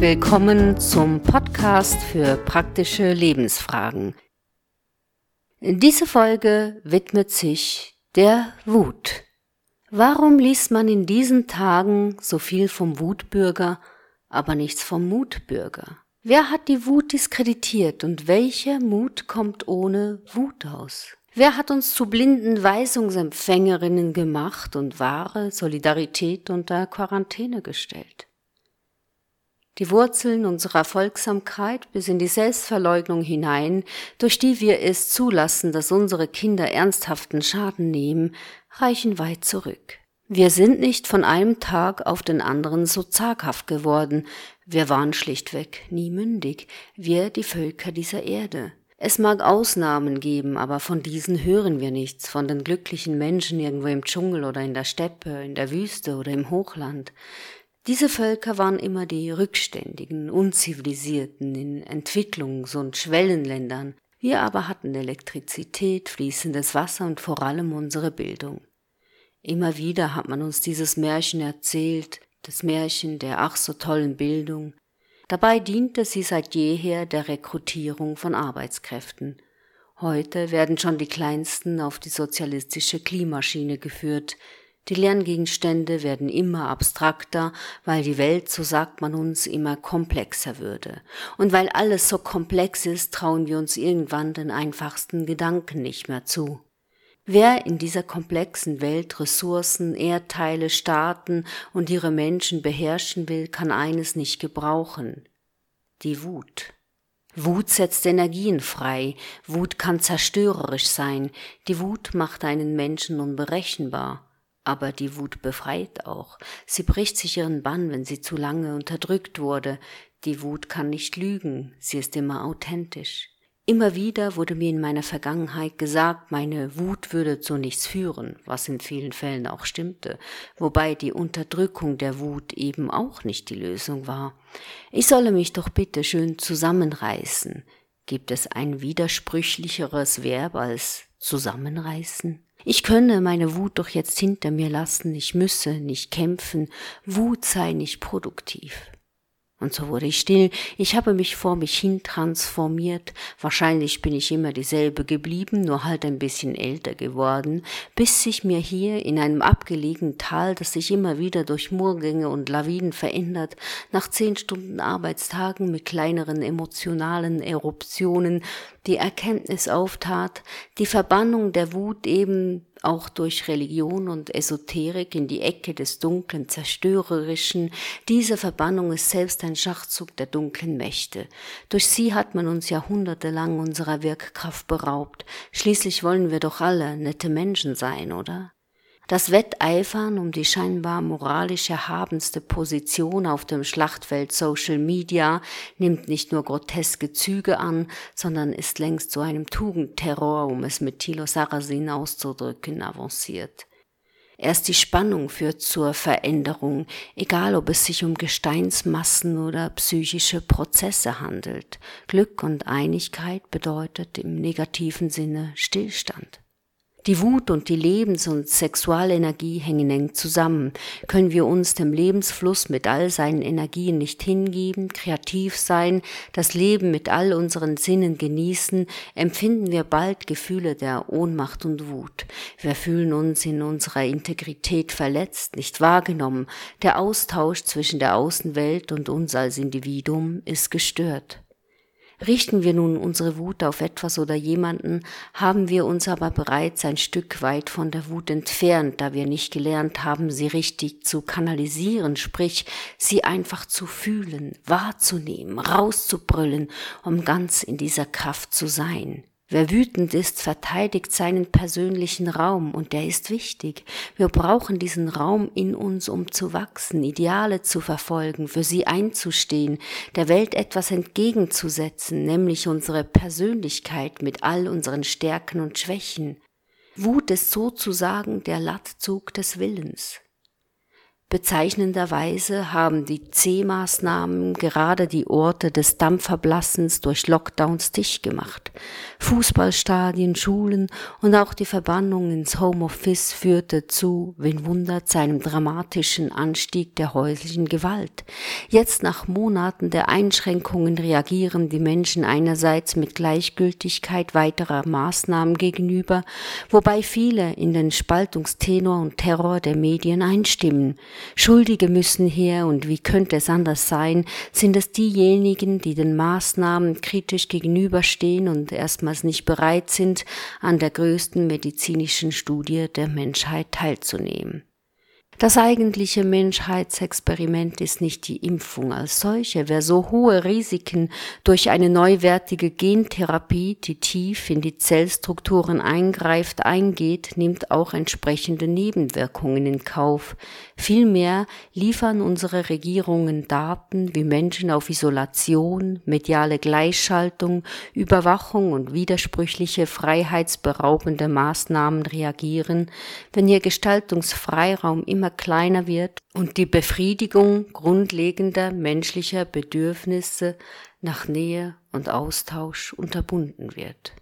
willkommen zum Podcast für praktische Lebensfragen. Diese Folge widmet sich der Wut. Warum liest man in diesen Tagen so viel vom Wutbürger, aber nichts vom Mutbürger? Wer hat die Wut diskreditiert und welcher Mut kommt ohne Wut aus? Wer hat uns zu blinden Weisungsempfängerinnen gemacht und wahre Solidarität unter Quarantäne gestellt? Die Wurzeln unserer Folgsamkeit bis in die Selbstverleugnung hinein, durch die wir es zulassen, dass unsere Kinder ernsthaften Schaden nehmen, reichen weit zurück. Wir sind nicht von einem Tag auf den anderen so zaghaft geworden, wir waren schlichtweg nie mündig, wir die Völker dieser Erde. Es mag Ausnahmen geben, aber von diesen hören wir nichts, von den glücklichen Menschen irgendwo im Dschungel oder in der Steppe, in der Wüste oder im Hochland. Diese Völker waren immer die rückständigen, unzivilisierten in Entwicklungs- und Schwellenländern. Wir aber hatten Elektrizität, fließendes Wasser und vor allem unsere Bildung. Immer wieder hat man uns dieses Märchen erzählt, das Märchen der ach so tollen Bildung. Dabei diente sie seit jeher der Rekrutierung von Arbeitskräften. Heute werden schon die Kleinsten auf die sozialistische Klimaschiene geführt. Die Lerngegenstände werden immer abstrakter, weil die Welt, so sagt man uns, immer komplexer würde. Und weil alles so komplex ist, trauen wir uns irgendwann den einfachsten Gedanken nicht mehr zu. Wer in dieser komplexen Welt Ressourcen, Erdteile, Staaten und ihre Menschen beherrschen will, kann eines nicht gebrauchen. Die Wut. Wut setzt Energien frei, Wut kann zerstörerisch sein, die Wut macht einen Menschen unberechenbar. Aber die Wut befreit auch. Sie bricht sich ihren Bann, wenn sie zu lange unterdrückt wurde. Die Wut kann nicht lügen, sie ist immer authentisch. Immer wieder wurde mir in meiner Vergangenheit gesagt, meine Wut würde zu nichts führen, was in vielen Fällen auch stimmte, wobei die Unterdrückung der Wut eben auch nicht die Lösung war. Ich solle mich doch bitte schön zusammenreißen. Gibt es ein widersprüchlicheres Verb als zusammenreißen? Ich könne meine Wut doch jetzt hinter mir lassen, ich müsse nicht kämpfen, Wut sei nicht produktiv. Und so wurde ich still, ich habe mich vor mich hin transformiert, wahrscheinlich bin ich immer dieselbe geblieben, nur halt ein bisschen älter geworden, bis sich mir hier in einem abgelegenen Tal, das sich immer wieder durch Murgänge und Lawinen verändert, nach zehn Stunden Arbeitstagen mit kleineren emotionalen Eruptionen die Erkenntnis auftat, die Verbannung der Wut eben auch durch Religion und Esoterik in die Ecke des dunklen, zerstörerischen, diese Verbannung ist selbst ein Schachzug der dunklen Mächte. Durch sie hat man uns jahrhundertelang unserer Wirkkraft beraubt. Schließlich wollen wir doch alle nette Menschen sein, oder? Das Wetteifern um die scheinbar moralisch erhabenste Position auf dem Schlachtfeld Social Media nimmt nicht nur groteske Züge an, sondern ist längst zu einem Tugendterror, um es mit Thilo Sarrazin auszudrücken, avanciert. Erst die Spannung führt zur Veränderung, egal ob es sich um Gesteinsmassen oder psychische Prozesse handelt. Glück und Einigkeit bedeutet im negativen Sinne Stillstand. Die Wut und die Lebens- und Sexualenergie hängen eng zusammen. Können wir uns dem Lebensfluss mit all seinen Energien nicht hingeben, kreativ sein, das Leben mit all unseren Sinnen genießen, empfinden wir bald Gefühle der Ohnmacht und Wut. Wir fühlen uns in unserer Integrität verletzt, nicht wahrgenommen. Der Austausch zwischen der Außenwelt und uns als Individuum ist gestört. Richten wir nun unsere Wut auf etwas oder jemanden, haben wir uns aber bereits ein Stück weit von der Wut entfernt, da wir nicht gelernt haben, sie richtig zu kanalisieren, sprich sie einfach zu fühlen, wahrzunehmen, rauszubrüllen, um ganz in dieser Kraft zu sein. Wer wütend ist, verteidigt seinen persönlichen Raum und der ist wichtig. Wir brauchen diesen Raum in uns, um zu wachsen, Ideale zu verfolgen, für sie einzustehen, der Welt etwas entgegenzusetzen, nämlich unsere Persönlichkeit mit all unseren Stärken und Schwächen. Wut ist sozusagen der Lattzug des Willens. Bezeichnenderweise haben die C-Maßnahmen gerade die Orte des Dampfverblassens durch Lockdowns dicht gemacht. Fußballstadien, Schulen und auch die Verbannung ins Homeoffice führte zu, wen wundert, seinem dramatischen Anstieg der häuslichen Gewalt. Jetzt nach Monaten der Einschränkungen reagieren die Menschen einerseits mit Gleichgültigkeit weiterer Maßnahmen gegenüber, wobei viele in den Spaltungstenor und Terror der Medien einstimmen. Schuldige müssen her und wie könnte es anders sein, sind es diejenigen, die den Maßnahmen kritisch gegenüberstehen und erstmals nicht bereit sind, an der größten medizinischen Studie der Menschheit teilzunehmen. Das eigentliche Menschheitsexperiment ist nicht die Impfung als solche. Wer so hohe Risiken durch eine neuwertige Gentherapie, die tief in die Zellstrukturen eingreift, eingeht, nimmt auch entsprechende Nebenwirkungen in Kauf. Vielmehr liefern unsere Regierungen Daten, wie Menschen auf Isolation, mediale Gleichschaltung, Überwachung und widersprüchliche freiheitsberaubende Maßnahmen reagieren, wenn ihr Gestaltungsfreiraum immer kleiner wird und die Befriedigung grundlegender menschlicher Bedürfnisse nach Nähe und Austausch unterbunden wird.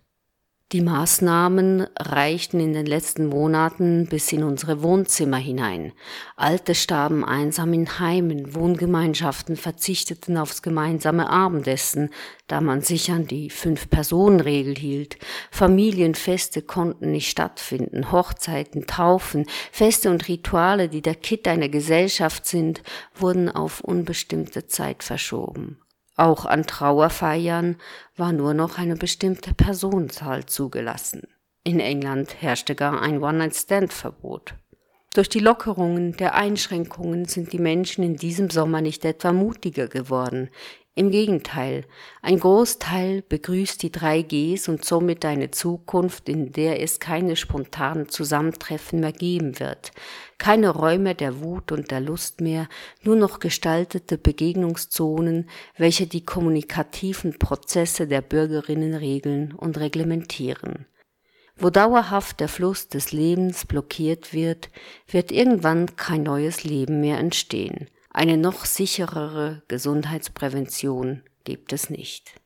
Die Maßnahmen reichten in den letzten Monaten bis in unsere Wohnzimmer hinein. Alte starben einsam in Heimen, Wohngemeinschaften verzichteten aufs gemeinsame Abendessen, da man sich an die Fünf-Personen-Regel hielt. Familienfeste konnten nicht stattfinden, Hochzeiten, Taufen, Feste und Rituale, die der Kitt einer Gesellschaft sind, wurden auf unbestimmte Zeit verschoben. Auch an Trauerfeiern war nur noch eine bestimmte Personenzahl zugelassen. In England herrschte gar ein One-Night-Stand-Verbot. Durch die Lockerungen der Einschränkungen sind die Menschen in diesem Sommer nicht etwa mutiger geworden. Im Gegenteil, ein Großteil begrüßt die drei Gs und somit eine Zukunft, in der es keine spontanen Zusammentreffen mehr geben wird, keine Räume der Wut und der Lust mehr, nur noch gestaltete Begegnungszonen, welche die kommunikativen Prozesse der Bürgerinnen regeln und reglementieren. Wo dauerhaft der Fluss des Lebens blockiert wird, wird irgendwann kein neues Leben mehr entstehen. Eine noch sicherere Gesundheitsprävention gibt es nicht.